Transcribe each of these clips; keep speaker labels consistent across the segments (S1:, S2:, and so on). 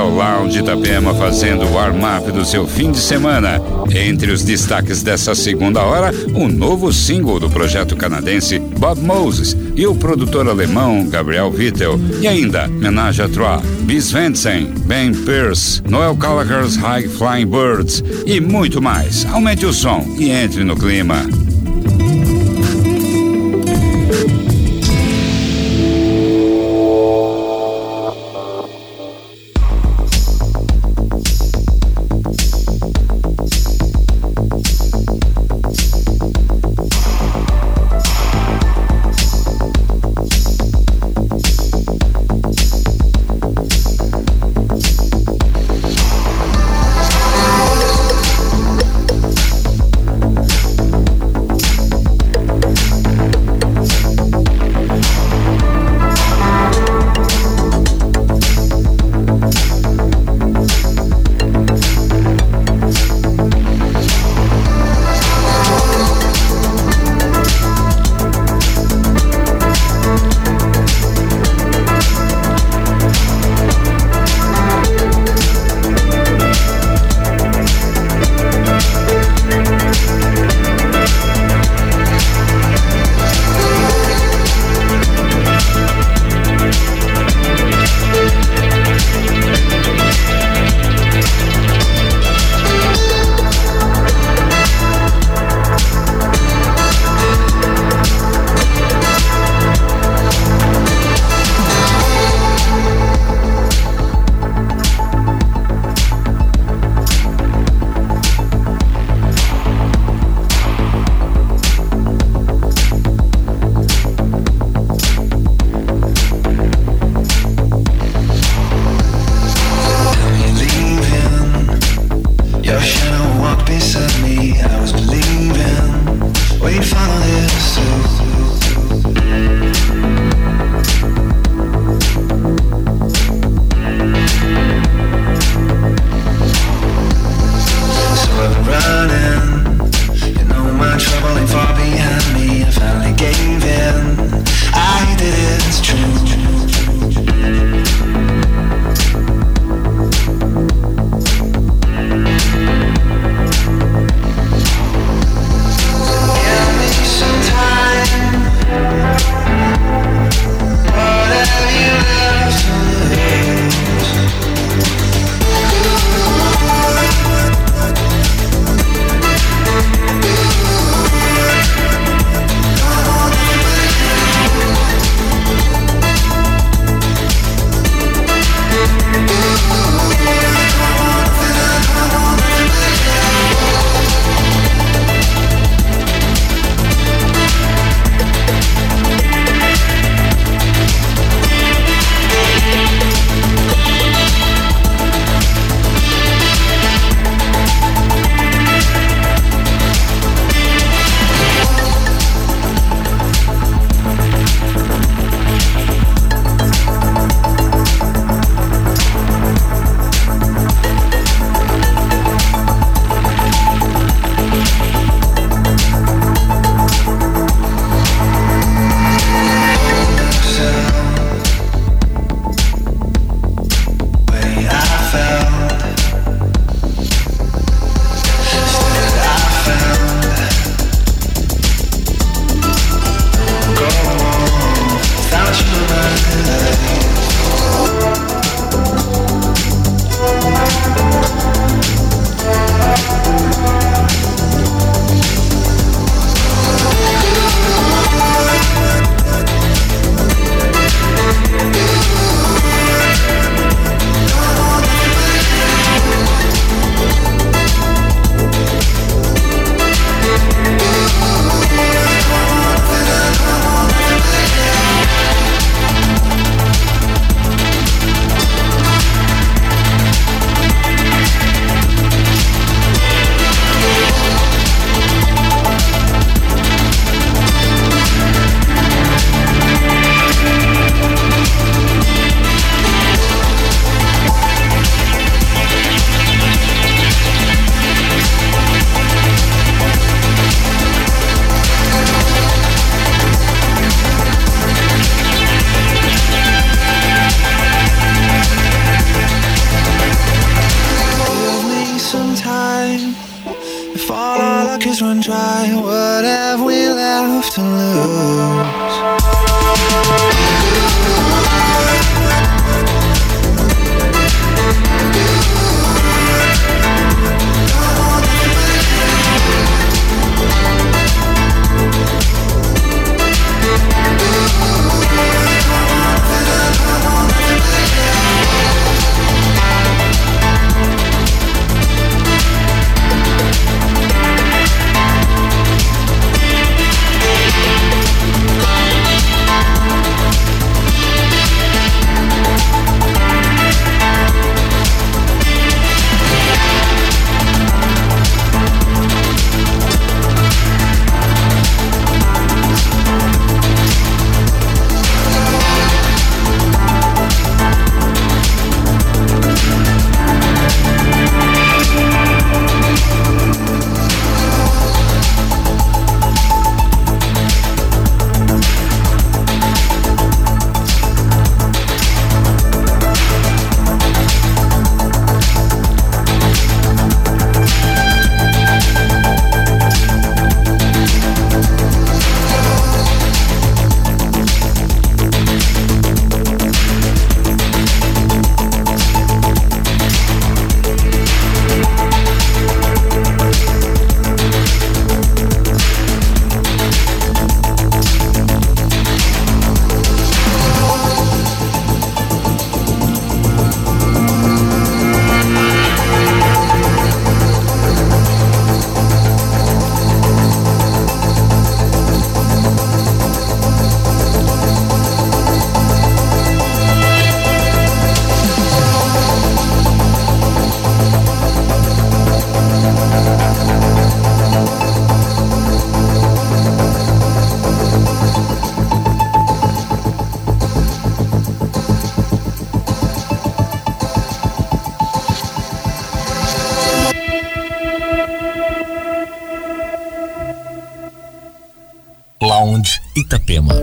S1: O Lounge Itapema fazendo o warm-up do seu fim de semana. Entre os destaques dessa segunda hora, o novo single do projeto canadense Bob Moses e o produtor alemão Gabriel Vittel. E ainda, Menage a Trois, Bis Vensen, Ben Pierce, Noel Gallagher's High Flying Birds e muito mais. Aumente o som e entre no clima.
S2: Itapema.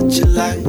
S3: that you like.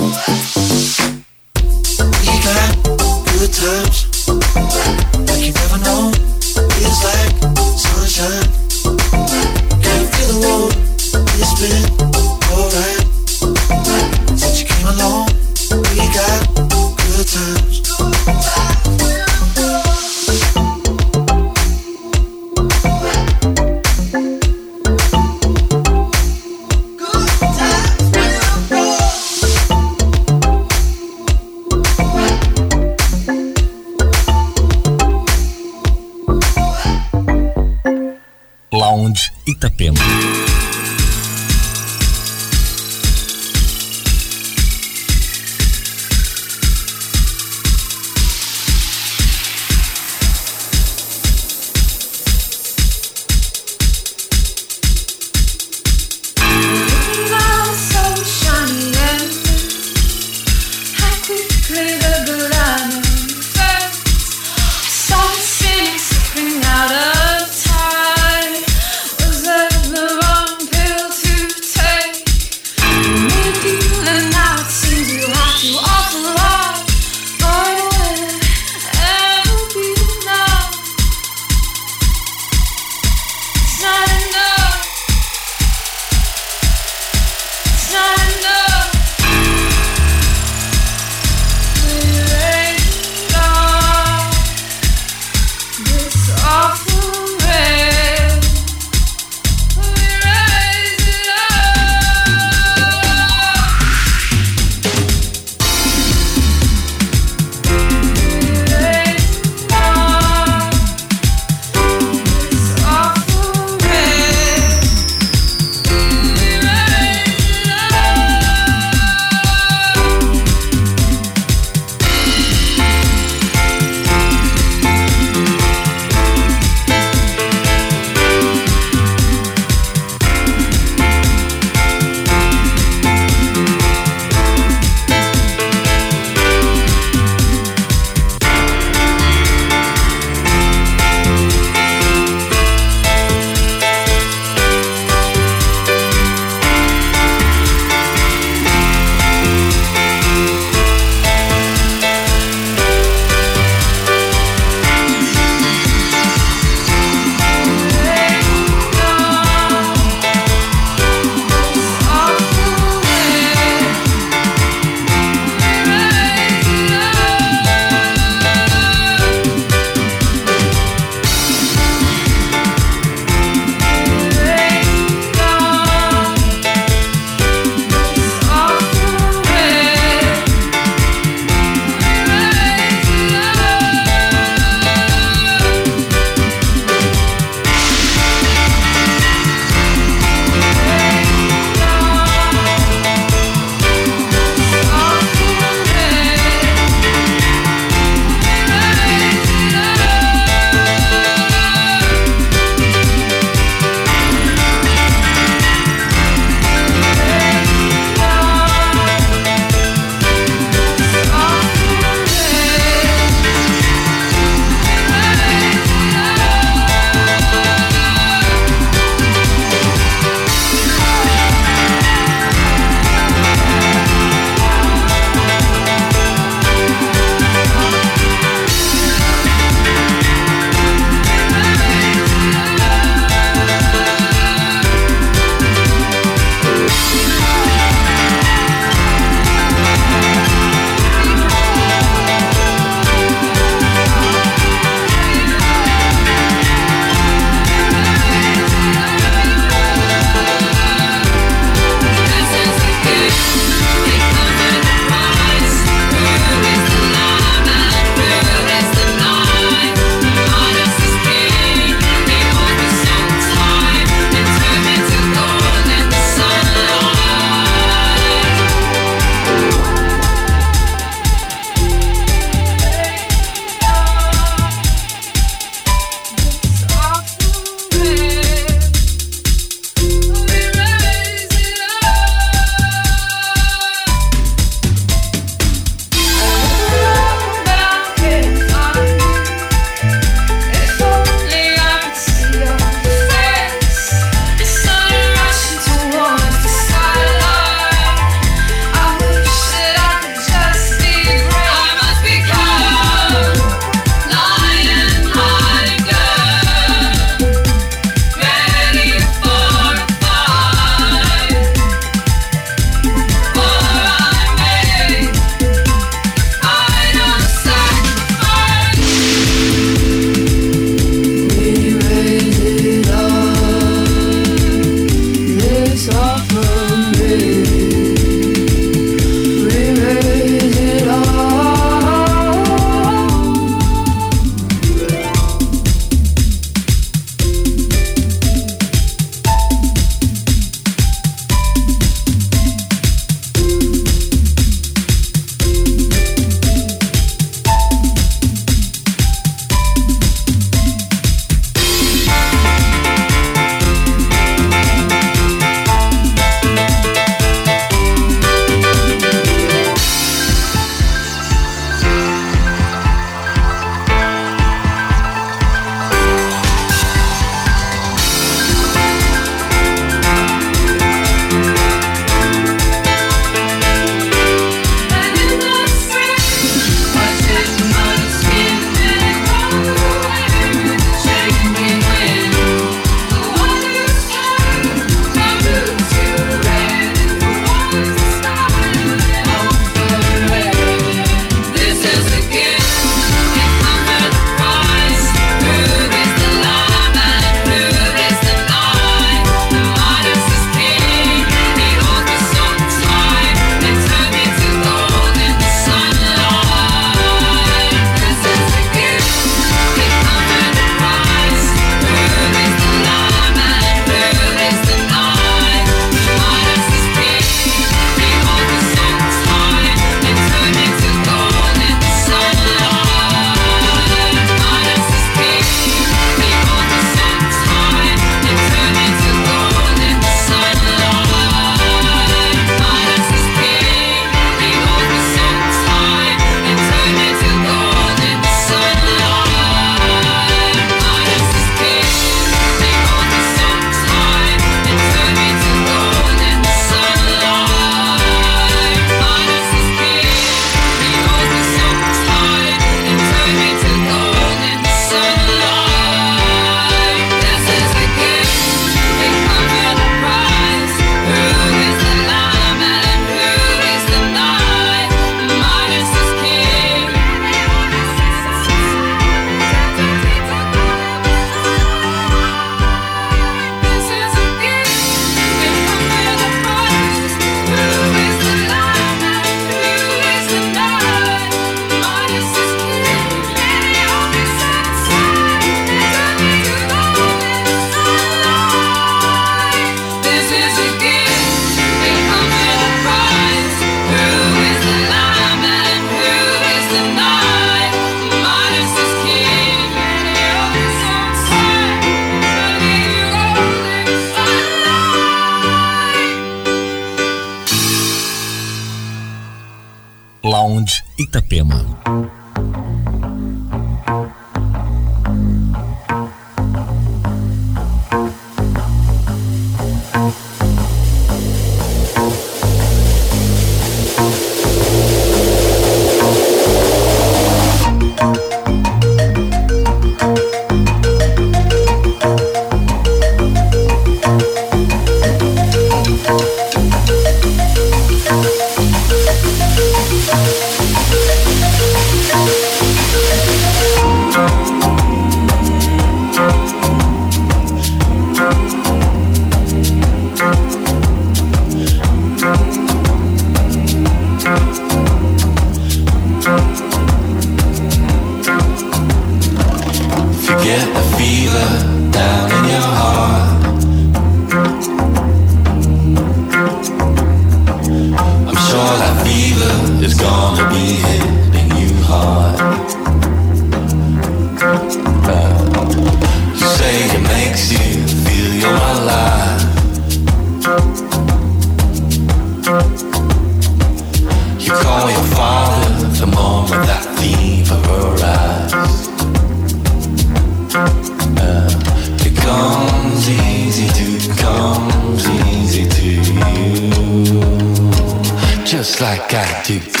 S3: you.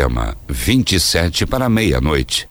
S4: Itapema, 27 para meia-noite.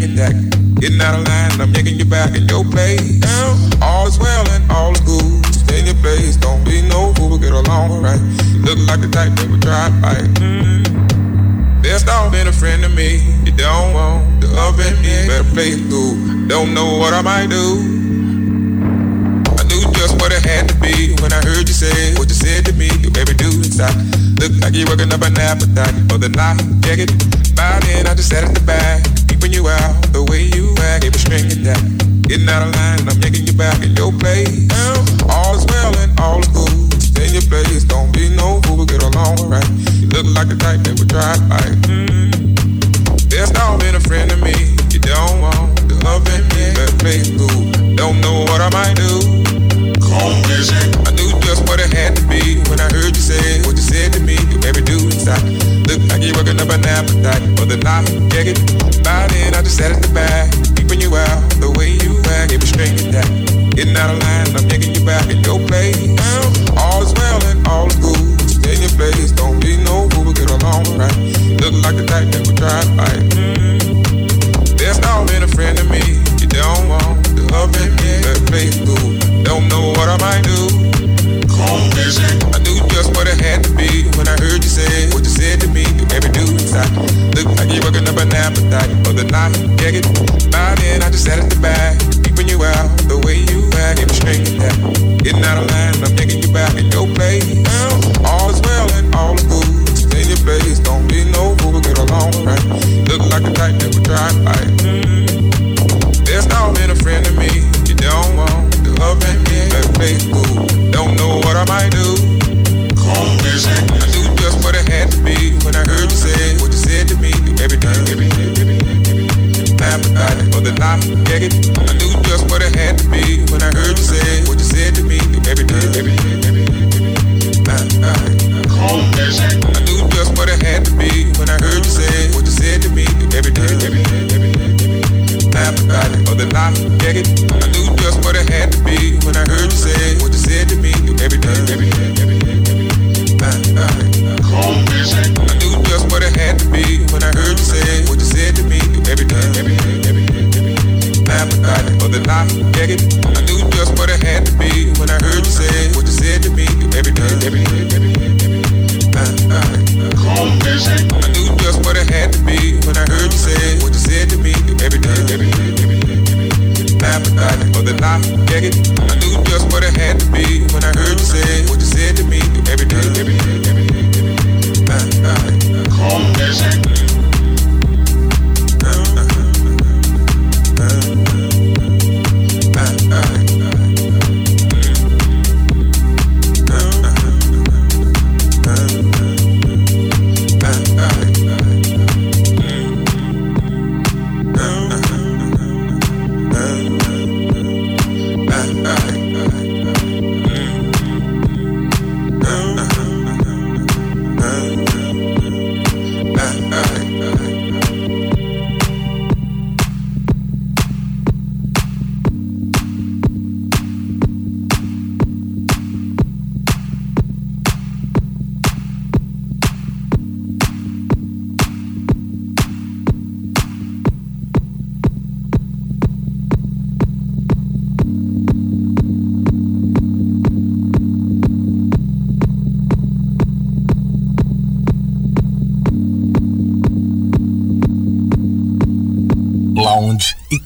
S5: Act. Gave a. Getting out of line, I'm yanking you back in your place. All is well and all is good. Stay in your place, don't be no fool, get along
S6: alright. Look like the type that would try to fight. Best off been a
S7: friend to me. You don't want the oven me, better play it cool. Don't know what I might do. I knew just what it had to be when I heard you say what you said to me. You every dude inside. Look like you're working up an appetite for the night. Yeah, it. By then I just sat at the back, peeping you out the way you act. Gave a string attack. Getting out of line, I'm yanking you back in your place. All is well and all is good. Stay in your place, don't be no fool, get along alright. You look like the type that would try to fight. Best off been a friend to me. You don't want the love me, better play it cool. Don't know what I might do. Come visit. I knew just what it had to be when I heard you say what you said to me. You every dude inside. Look like you're working up an appetite for the night. Yeah, it. By then I just sat at the back, peeping you out the way you act. Gave a string attack. Getting out of line, I'm yanking you back in your place. All is well and all is good. Stay in your place, don't be no fool, get along right. Look like the type that would try to fight. There's all been a friend to me. You don't want the love in me, better play when what I might do. Chrome. I knew just what it had to be when I heard you say what you said to me. You made me do exactly. Look like you're working up an appetite for the night. Yeah, get by then. I just sat at the back, keeping you out the way you act. Get straight that. Getting out of line, I'm taking you back in your place. All is well and all is good. Stay in your place, don't be no fool. Get along right. Look like a type that would try to fight. There's no been a friend to me faithful.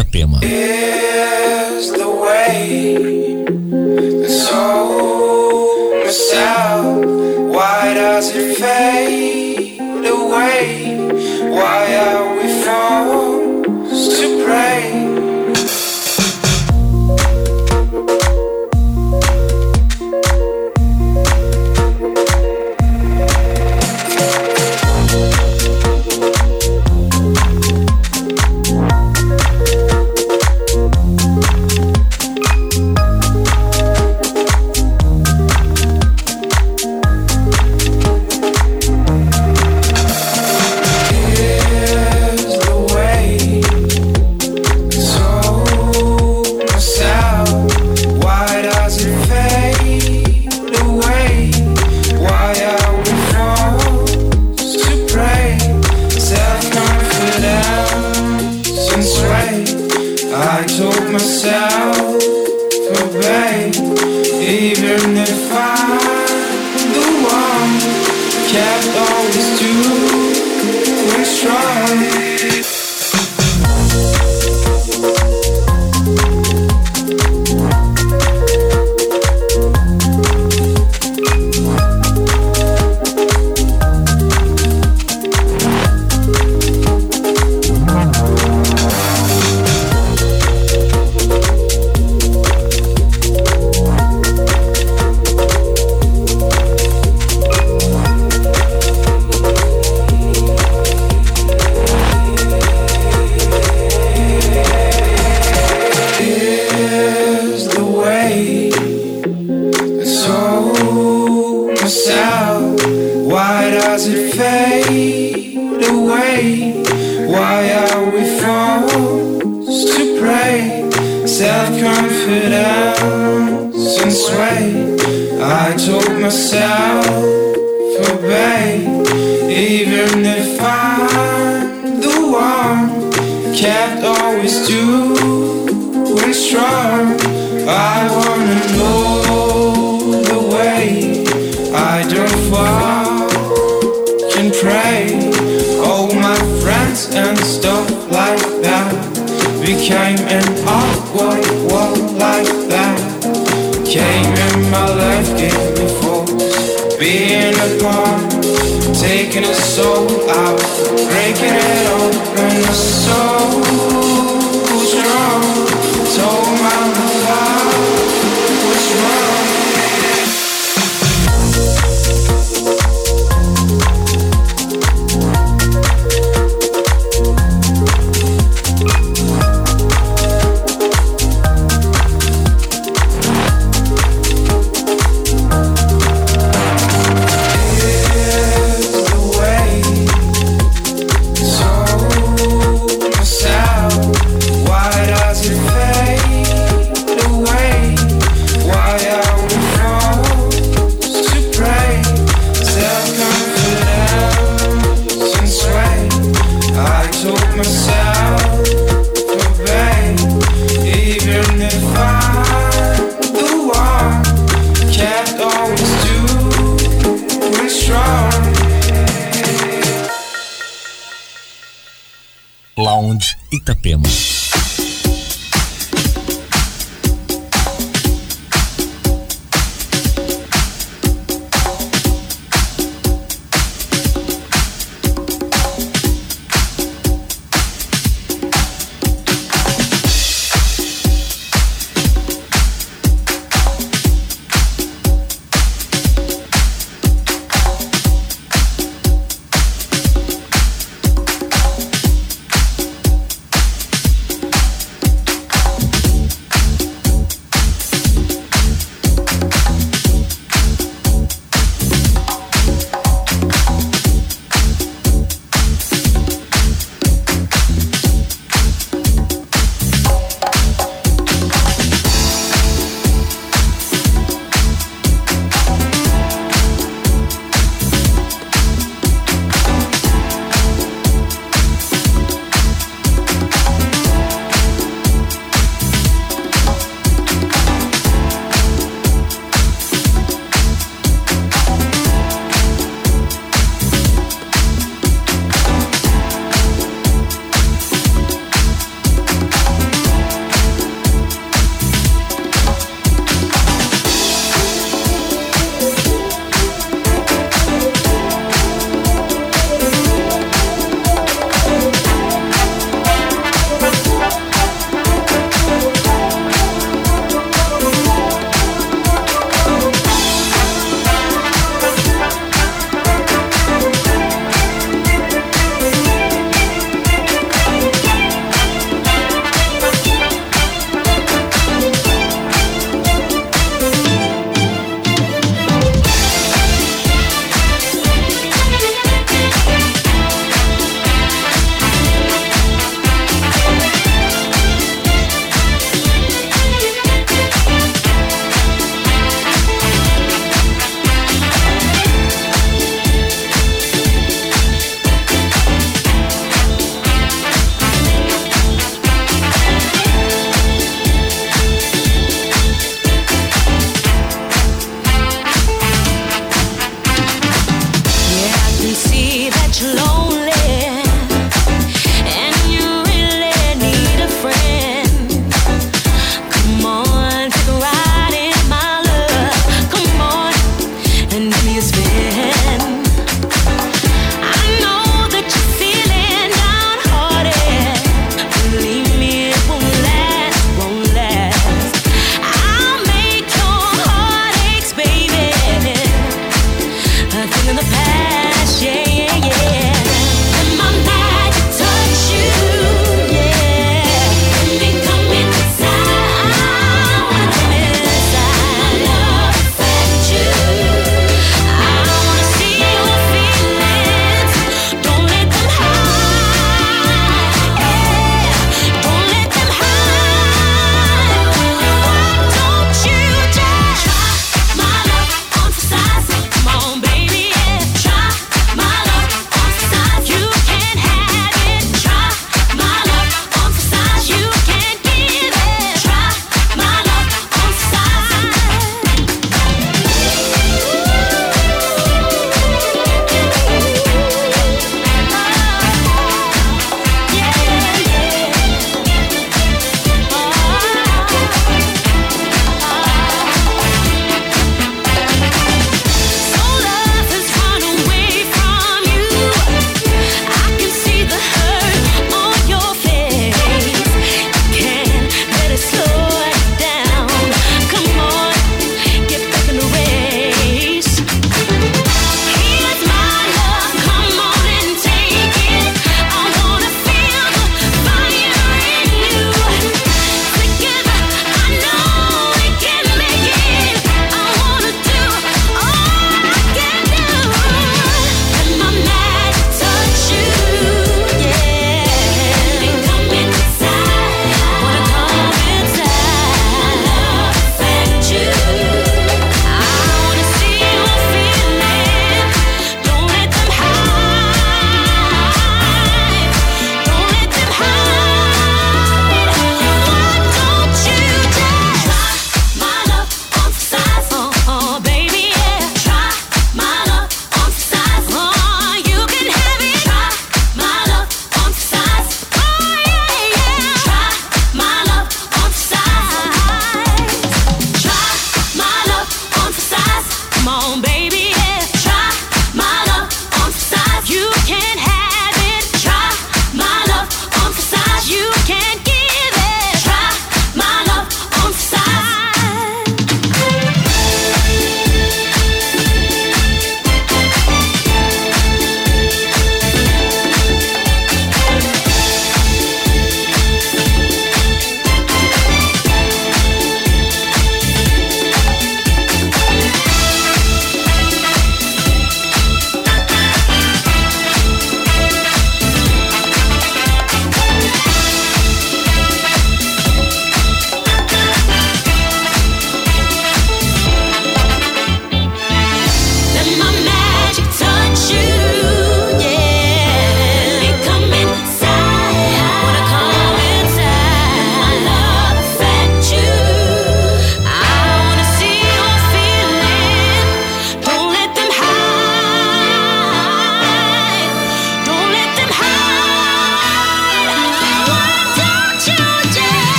S7: Itapema. Is the
S8: way,
S9: soul. Itapema.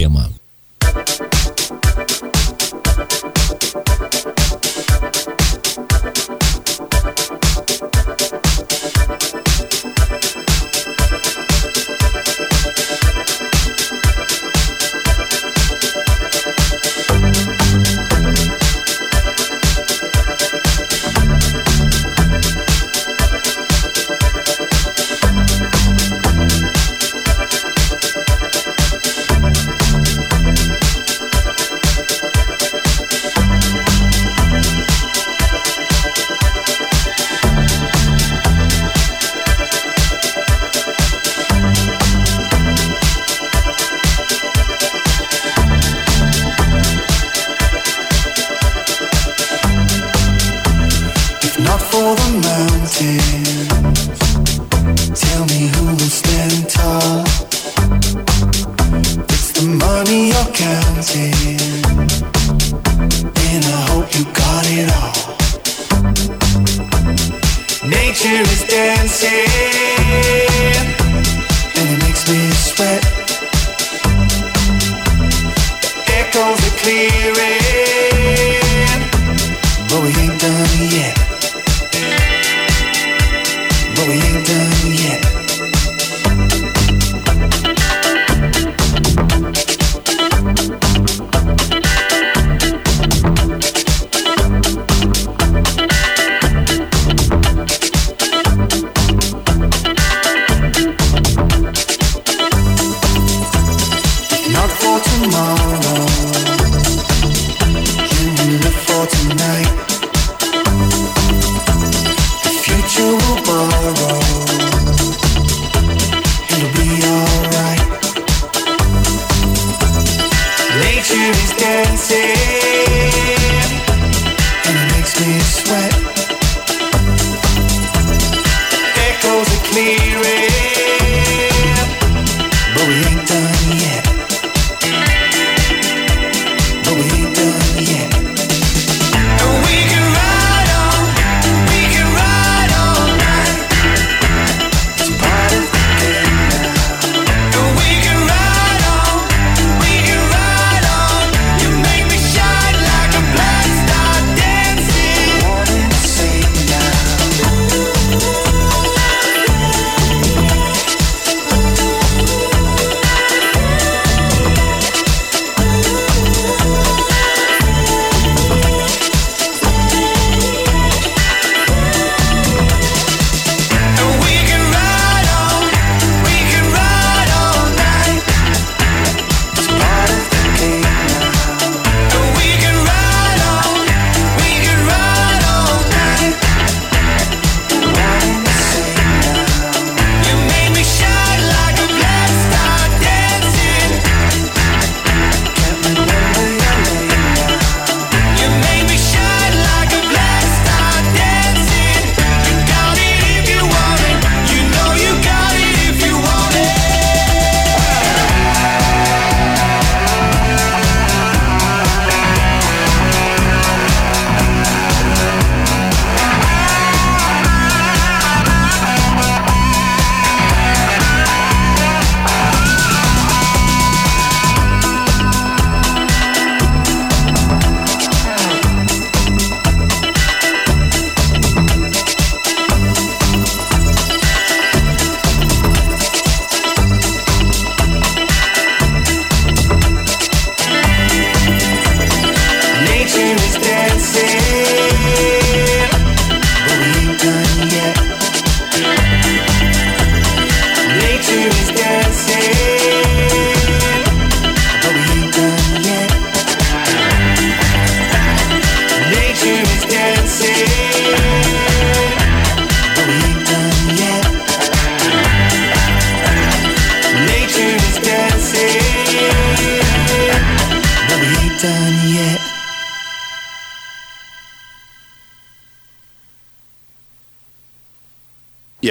S9: тема.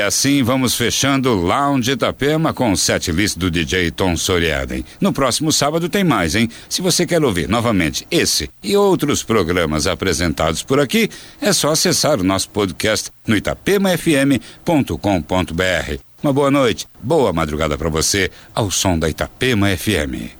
S1: Assim vamos fechando o Lounge Itapema com o setlist do DJ Tom Soriaden. No próximo sábado tem mais, hein? Se você quer ouvir novamente esse e outros programas apresentados por aqui, é só acessar o nosso podcast no itapemafm.com.br. Uma boa noite, boa madrugada para você, ao som da Itapema FM.